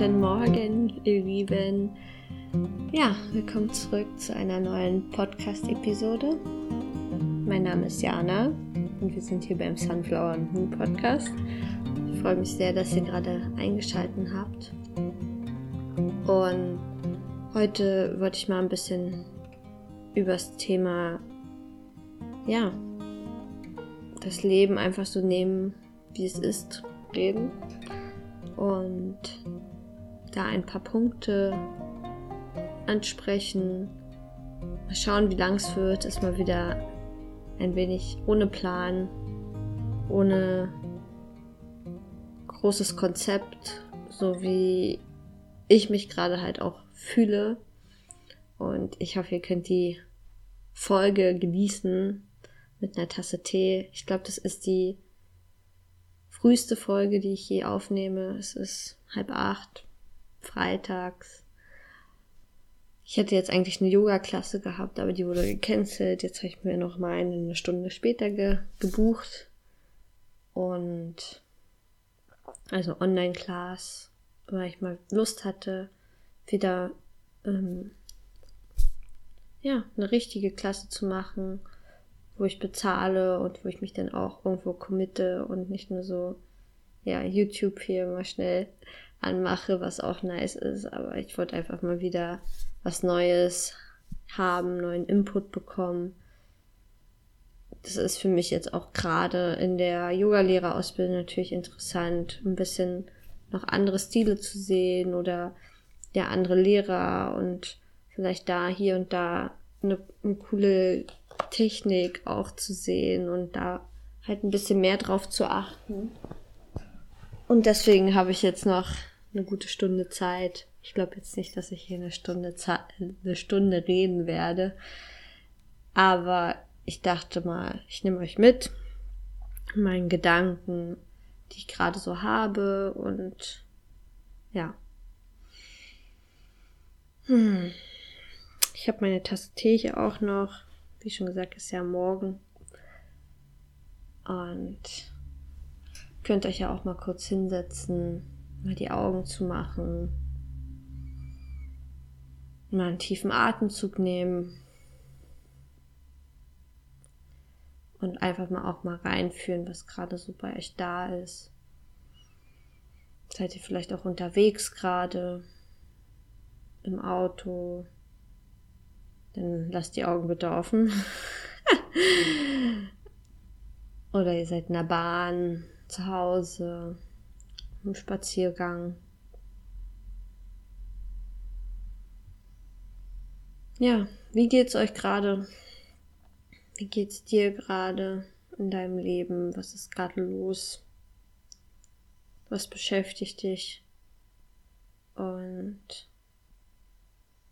Guten Morgen, ihr Lieben. Ja, willkommen zurück zu einer neuen Podcast-Episode. Mein Name ist Jana und wir sind hier beim Sunflower and Moon Podcast. Ich freue mich sehr, dass ihr gerade eingeschaltet habt. Und heute wollte ich mal ein bisschen über das Thema, ja, das Leben einfach so nehmen, wie es ist, reden und da ein paar Punkte ansprechen. Mal schauen, wie lang es wird. Ist mal wieder ein wenig ohne Plan, ohne großes Konzept, so wie ich mich gerade halt auch fühle. Und ich hoffe, ihr könnt die Folge genießen mit einer Tasse Tee. Ich glaube, das ist die früheste Folge, die ich je aufnehme. Es ist halb acht, freitags. Ich hätte jetzt eigentlich eine Yoga-Klasse gehabt, aber die wurde gecancelt. Jetzt habe ich mir noch mal eine, eine Stunde später ge gebucht. Und also Online-Class, weil ich mal Lust hatte, wieder ähm, ja, eine richtige Klasse zu machen wo ich bezahle und wo ich mich dann auch irgendwo committe und nicht nur so, ja, YouTube hier mal schnell anmache, was auch nice ist, aber ich wollte einfach mal wieder was Neues haben, neuen Input bekommen. Das ist für mich jetzt auch gerade in der Yoga-Lehrerausbildung natürlich interessant, ein bisschen noch andere Stile zu sehen oder ja andere Lehrer und vielleicht da hier und da eine, eine coole Technik auch zu sehen und da halt ein bisschen mehr drauf zu achten. Und deswegen habe ich jetzt noch eine gute Stunde Zeit. Ich glaube jetzt nicht, dass ich hier eine Stunde, eine Stunde reden werde. Aber ich dachte mal, ich nehme euch mit, meinen Gedanken, die ich gerade so habe und ja. Hm. Ich habe meine Tasse Tee hier auch noch. Wie schon gesagt, ist ja morgen. Und könnt euch ja auch mal kurz hinsetzen, mal die Augen zu machen, mal einen tiefen Atemzug nehmen. Und einfach mal auch mal reinfühlen, was gerade so bei euch da ist. Seid ihr vielleicht auch unterwegs gerade? Im Auto, dann lasst die Augen bitte offen. Oder ihr seid in der Bahn, zu Hause, im Spaziergang. Ja, wie geht's euch gerade? Wie geht's dir gerade in deinem Leben? Was ist gerade los? Was beschäftigt dich? Und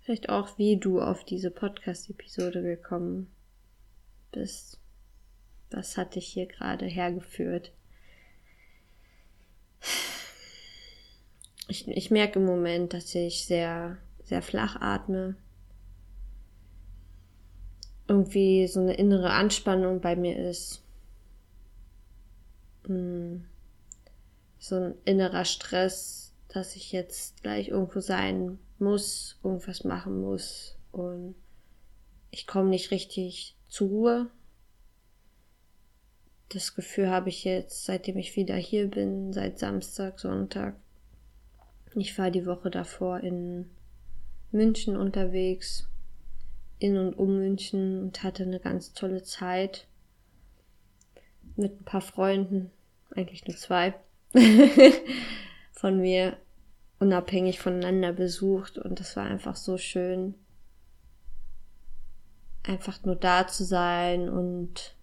Vielleicht auch, wie du auf diese Podcast-Episode gekommen bist. Was hat dich hier gerade hergeführt? Ich, ich merke im Moment, dass ich sehr, sehr flach atme. Irgendwie so eine innere Anspannung bei mir ist. Hm. So ein innerer Stress, dass ich jetzt gleich irgendwo sein muss, irgendwas machen muss und ich komme nicht richtig zur Ruhe. Das Gefühl habe ich jetzt, seitdem ich wieder hier bin, seit Samstag, Sonntag. Ich war die Woche davor in München unterwegs, in und um München und hatte eine ganz tolle Zeit. Mit ein paar Freunden, eigentlich nur zwei von mir unabhängig voneinander besucht. Und das war einfach so schön, einfach nur da zu sein. Und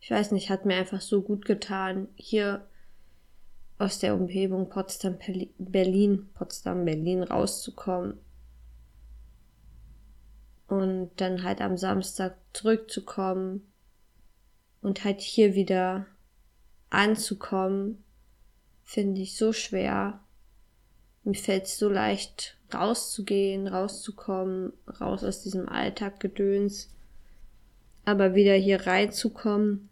ich weiß nicht, hat mir einfach so gut getan, hier aus der Umgebung Potsdam, Berlin, Potsdam, Berlin rauszukommen und dann halt am Samstag zurückzukommen und halt hier wieder anzukommen finde ich so schwer. Mir fällt es so leicht, rauszugehen, rauszukommen, raus aus diesem Alltaggedöns, aber wieder hier reinzukommen,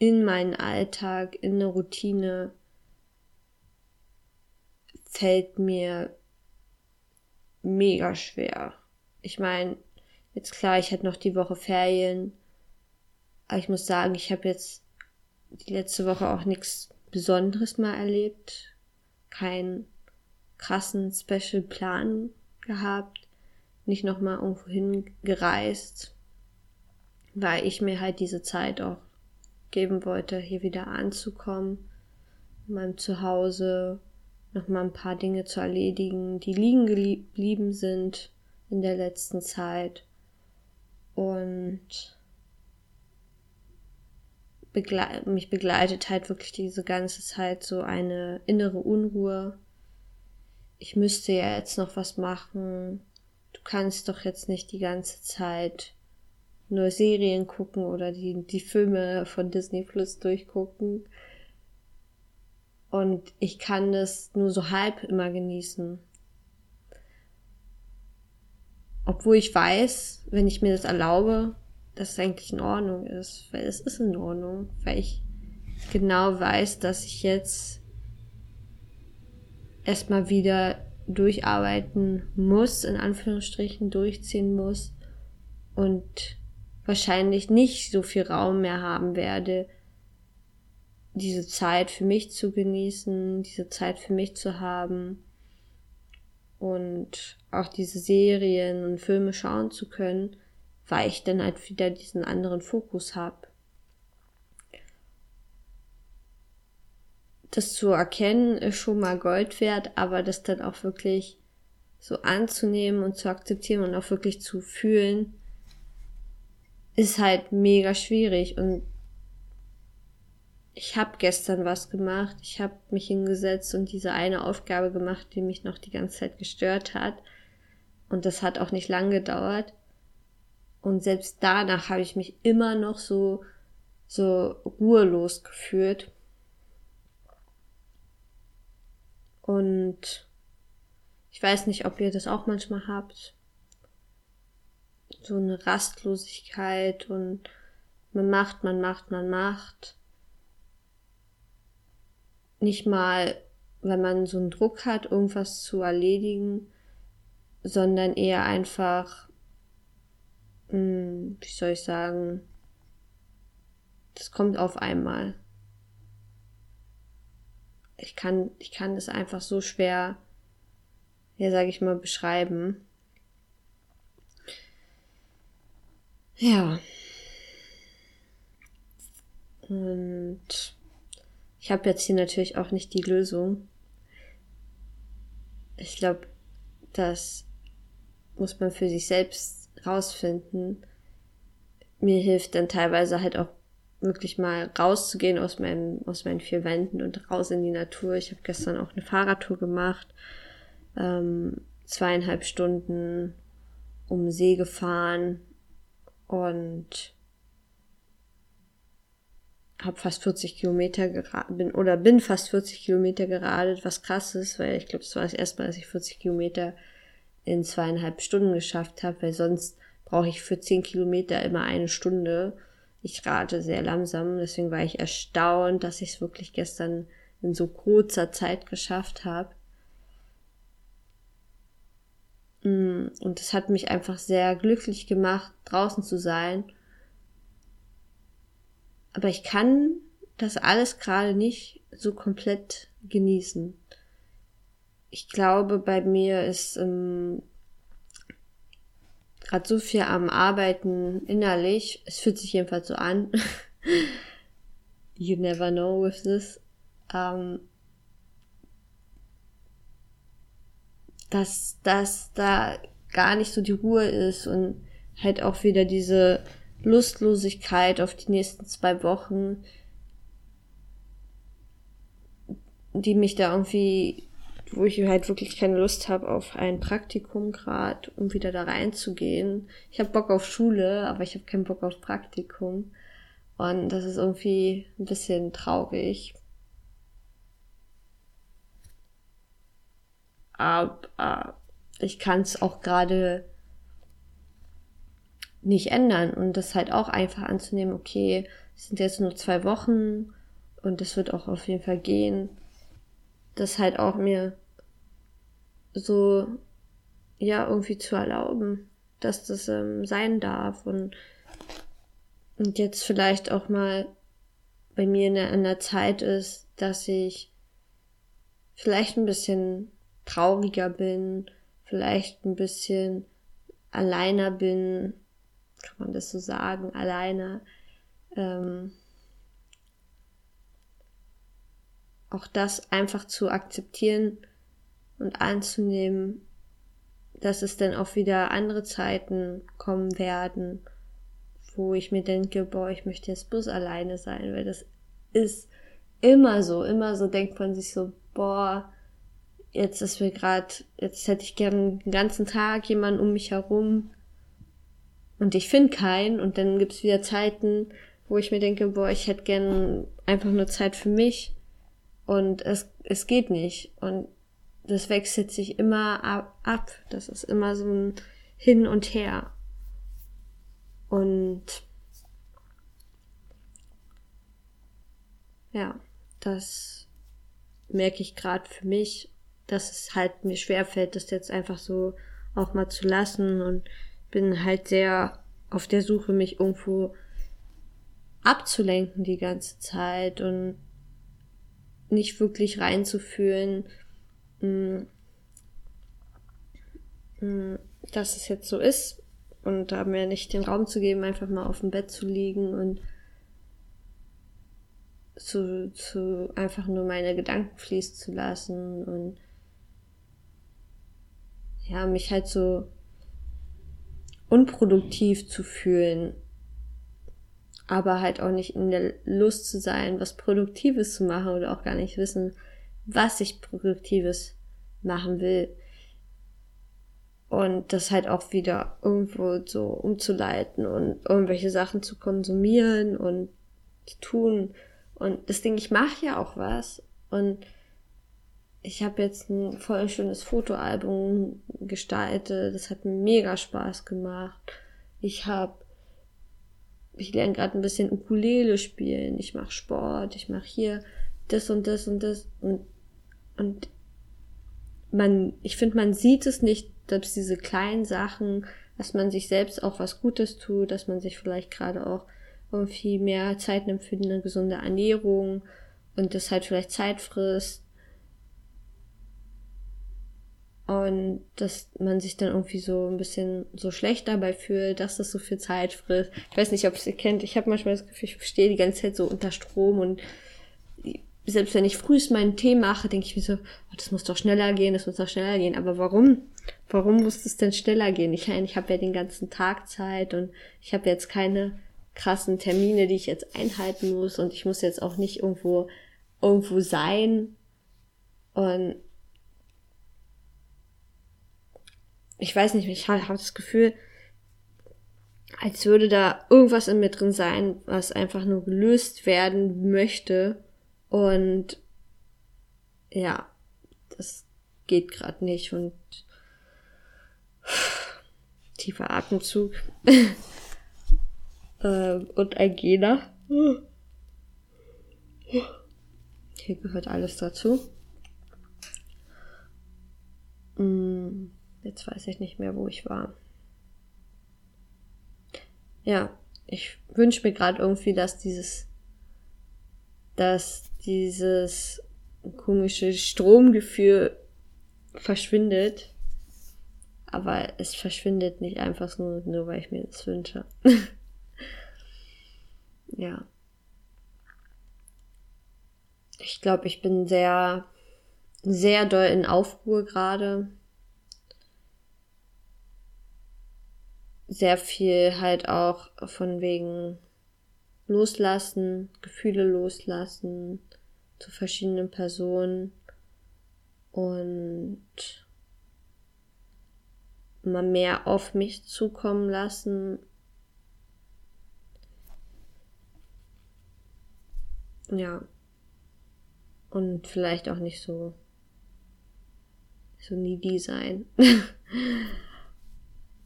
in meinen Alltag, in eine Routine, fällt mir mega schwer. Ich meine, jetzt klar, ich hatte noch die Woche Ferien, aber ich muss sagen, ich habe jetzt die letzte Woche auch nichts Besonderes mal erlebt. Keinen krassen Special Plan gehabt. Nicht nochmal irgendwo hingereist. Weil ich mir halt diese Zeit auch geben wollte, hier wieder anzukommen. In meinem Zuhause nochmal ein paar Dinge zu erledigen, die liegen geblieben sind in der letzten Zeit. Und begle mich begleitet halt wirklich diese ganze Zeit so eine innere Unruhe. Ich müsste ja jetzt noch was machen. Du kannst doch jetzt nicht die ganze Zeit nur Serien gucken oder die, die Filme von Disney Plus durchgucken. Und ich kann das nur so halb immer genießen. Obwohl ich weiß, wenn ich mir das erlaube, dass es eigentlich in Ordnung ist. Weil es ist in Ordnung. Weil ich genau weiß, dass ich jetzt erstmal wieder durcharbeiten muss, in Anführungsstrichen durchziehen muss und wahrscheinlich nicht so viel Raum mehr haben werde, diese Zeit für mich zu genießen, diese Zeit für mich zu haben und auch diese Serien und Filme schauen zu können, weil ich dann halt wieder diesen anderen Fokus habe. Das zu erkennen ist schon mal Gold wert, aber das dann auch wirklich so anzunehmen und zu akzeptieren und auch wirklich zu fühlen, ist halt mega schwierig und ich habe gestern was gemacht, ich habe mich hingesetzt und diese eine Aufgabe gemacht, die mich noch die ganze Zeit gestört hat. Und das hat auch nicht lang gedauert. Und selbst danach habe ich mich immer noch so, so ruhelos gefühlt. Und ich weiß nicht, ob ihr das auch manchmal habt. So eine Rastlosigkeit und man macht, man macht, man macht nicht mal, wenn man so einen Druck hat, irgendwas zu erledigen, sondern eher einfach, mh, hm, wie soll ich sagen, das kommt auf einmal. Ich kann, ich kann es einfach so schwer, ja, sage ich mal, beschreiben. Ja. Und ich habe jetzt hier natürlich auch nicht die Lösung. Ich glaube, das muss man für sich selbst rausfinden. Mir hilft dann teilweise halt auch wirklich mal rauszugehen aus meinen, aus meinen vier Wänden und raus in die Natur. Ich habe gestern auch eine Fahrradtour gemacht, ähm, zweieinhalb Stunden um See gefahren und habe fast 40 Kilometer geradet, bin oder bin fast 40 Kilometer geradet, was krass ist, weil ich glaube, es war das erste Mal, dass ich 40 Kilometer in zweieinhalb Stunden geschafft habe, weil sonst brauche ich für 10 Kilometer immer eine Stunde. Ich rate sehr langsam, deswegen war ich erstaunt, dass ich es wirklich gestern in so kurzer Zeit geschafft habe. Mm, und es hat mich einfach sehr glücklich gemacht, draußen zu sein aber ich kann das alles gerade nicht so komplett genießen. Ich glaube, bei mir ist ähm, gerade so viel am Arbeiten innerlich. Es fühlt sich jedenfalls so an. you never know with this. Ähm, dass, dass da gar nicht so die Ruhe ist und halt auch wieder diese Lustlosigkeit auf die nächsten zwei Wochen, die mich da irgendwie, wo ich halt wirklich keine Lust habe auf ein Praktikum gerade, um wieder da reinzugehen. Ich habe Bock auf Schule, aber ich habe keinen Bock auf Praktikum. Und das ist irgendwie ein bisschen traurig. Aber ich kann es auch gerade nicht ändern und das halt auch einfach anzunehmen, okay, es sind jetzt nur zwei Wochen und es wird auch auf jeden Fall gehen. Das halt auch mir so, ja, irgendwie zu erlauben, dass das ähm, sein darf und, und jetzt vielleicht auch mal bei mir in der, in der Zeit ist, dass ich vielleicht ein bisschen trauriger bin, vielleicht ein bisschen alleiner bin, kann man das so sagen, alleine. Ähm, auch das einfach zu akzeptieren und anzunehmen, dass es dann auch wieder andere Zeiten kommen werden, wo ich mir denke, boah, ich möchte jetzt bloß alleine sein, weil das ist immer so, immer so denkt man sich so, boah, jetzt ist mir gerade, jetzt hätte ich gern den ganzen Tag jemanden um mich herum. Und ich finde keinen. Und dann gibt's wieder Zeiten, wo ich mir denke, boah, ich hätte gern einfach nur Zeit für mich. Und es, es geht nicht. Und das wechselt sich immer ab, das ist immer so ein Hin und Her. Und ja, das merke ich gerade für mich dass es halt mir schwerfällt, das jetzt einfach so auch mal zu lassen und bin halt sehr auf der Suche, mich irgendwo abzulenken die ganze Zeit und nicht wirklich reinzufühlen, mm, mm, dass es jetzt so ist und da mir nicht den Raum zu geben, einfach mal auf dem Bett zu liegen und zu, zu einfach nur meine Gedanken fließen zu lassen und ja, mich halt so unproduktiv zu fühlen, aber halt auch nicht in der Lust zu sein, was Produktives zu machen oder auch gar nicht wissen, was ich Produktives machen will. Und das halt auch wieder irgendwo so umzuleiten und irgendwelche Sachen zu konsumieren und zu tun. Und das Ding, ich mache ja auch was. Und ich habe jetzt ein voll schönes Fotoalbum gestaltet. Das hat mega Spaß gemacht. Ich habe, ich lerne gerade ein bisschen Ukulele spielen. Ich mache Sport. Ich mache hier das und das und das und und man, ich finde, man sieht es nicht, dass diese kleinen Sachen, dass man sich selbst auch was Gutes tut, dass man sich vielleicht gerade auch irgendwie mehr Zeit nimmt für eine gesunde Ernährung und das halt vielleicht Zeit frisst und dass man sich dann irgendwie so ein bisschen so schlecht dabei fühlt, dass das so viel Zeit frisst. Ich weiß nicht, ob ihr kennt. Ich habe manchmal das Gefühl, ich stehe die ganze Zeit so unter Strom und selbst wenn ich frühst meinen Tee mache, denke ich mir so, oh, das muss doch schneller gehen, das muss doch schneller gehen. Aber warum? Warum muss es denn schneller gehen? Ich, ich habe ja den ganzen Tag Zeit und ich habe jetzt keine krassen Termine, die ich jetzt einhalten muss und ich muss jetzt auch nicht irgendwo irgendwo sein. Und ich weiß nicht, ich habe das Gefühl, als würde da irgendwas in mir drin sein, was einfach nur gelöst werden möchte. Und ja, das geht gerade nicht. Und tiefer Atemzug. äh, und ein Gena. Hier gehört alles dazu. Mm. Jetzt weiß ich nicht mehr, wo ich war. Ja, ich wünsche mir gerade irgendwie, dass dieses, dass dieses komische Stromgefühl verschwindet. Aber es verschwindet nicht einfach nur, nur weil ich mir das wünsche. ja. Ich glaube, ich bin sehr, sehr doll in Aufruhr gerade. Sehr viel halt auch von wegen loslassen, Gefühle loslassen zu verschiedenen Personen und mal mehr auf mich zukommen lassen. Ja. Und vielleicht auch nicht so so needy sein.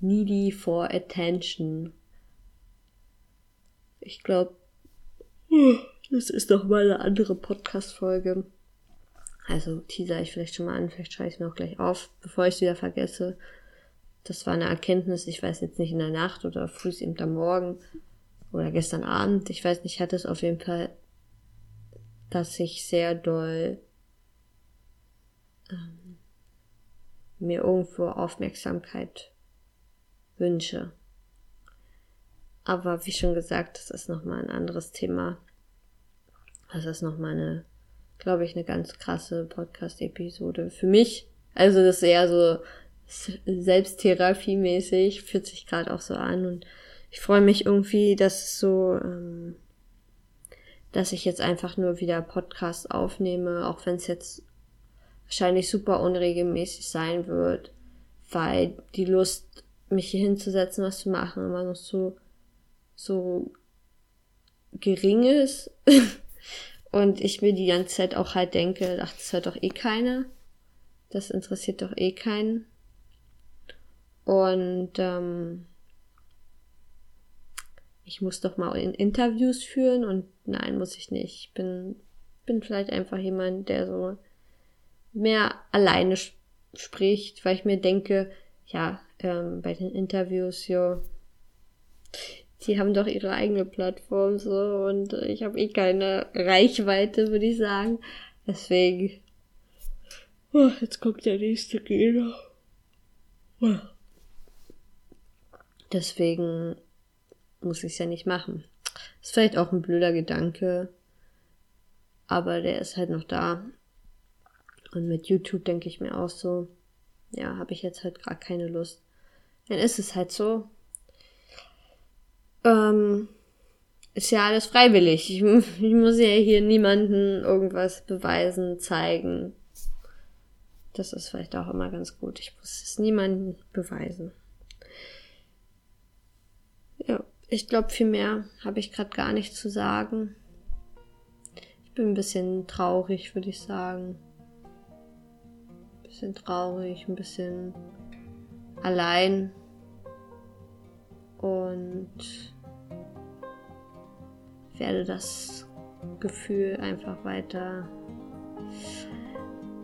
needy for attention. Ich glaube, Das ist doch mal eine andere Podcast-Folge. Also teaser ich vielleicht schon mal an, vielleicht schreibe ich mir auch gleich auf, bevor ich es wieder vergesse. Das war eine Erkenntnis, ich weiß jetzt nicht in der Nacht oder früh eben am Morgen oder gestern Abend. Ich weiß nicht, ich hatte es auf jeden Fall, dass ich sehr doll ähm, mir irgendwo Aufmerksamkeit wünsche. Aber wie schon gesagt, das ist nochmal ein anderes Thema. Das ist nochmal eine, glaube ich, eine ganz krasse Podcast-Episode für mich. Also das ist eher so Selbsttherapie-mäßig, fühlt sich gerade auch so an und ich freue mich irgendwie, dass so, ähm, dass ich jetzt einfach nur wieder Podcast aufnehme, auch wenn es jetzt wahrscheinlich super unregelmäßig sein wird, weil die Lust, mich hier hinzusetzen, was zu machen, immer noch so, so gering ist. und ich mir die ganze Zeit auch halt denke, ach, das hört doch eh keiner. Das interessiert doch eh keinen. Und ähm, ich muss doch mal in Interviews führen und nein, muss ich nicht. Ich bin, bin vielleicht einfach jemand, der so mehr alleine spricht, weil ich mir denke, ja, ähm, bei den Interviews, jo, die haben doch ihre eigene Plattform so und ich habe eh keine Reichweite, würde ich sagen. Deswegen, oh, jetzt kommt der nächste Gegner. Oh. Deswegen muss ich es ja nicht machen. Ist vielleicht auch ein blöder Gedanke, aber der ist halt noch da. Und mit YouTube denke ich mir auch so, ja, habe ich jetzt halt gerade keine Lust. Dann ist es halt so. Ähm, ist ja alles freiwillig. Ich, ich muss ja hier niemanden irgendwas beweisen, zeigen. Das ist vielleicht auch immer ganz gut. Ich muss es niemanden beweisen. Ja, ich glaube, viel mehr habe ich gerade gar nicht zu sagen. Ich bin ein bisschen traurig, würde ich sagen. Ein bisschen traurig, ein bisschen allein. Und werde das Gefühl einfach weiter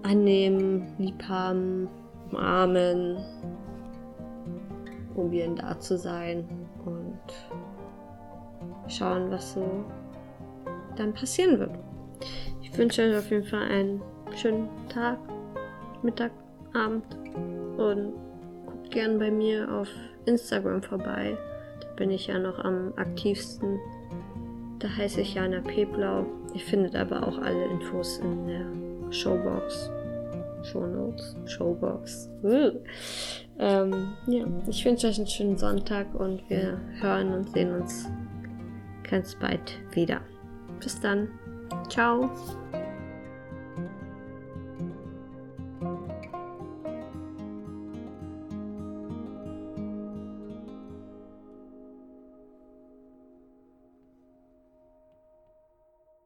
annehmen, liebhaben, umarmen, probieren da zu sein und schauen, was so dann passieren wird. Ich wünsche euch auf jeden Fall einen schönen Tag, Mittag, Abend und gern bei mir auf Instagram vorbei. Da bin ich ja noch am aktivsten. Da heiße ich Jana Peblau. Ihr findet aber auch alle Infos in der Showbox. Shownotes, Showbox. Ähm, ja, ich wünsche euch einen schönen Sonntag und wir hören und sehen uns ganz bald wieder. Bis dann. Ciao.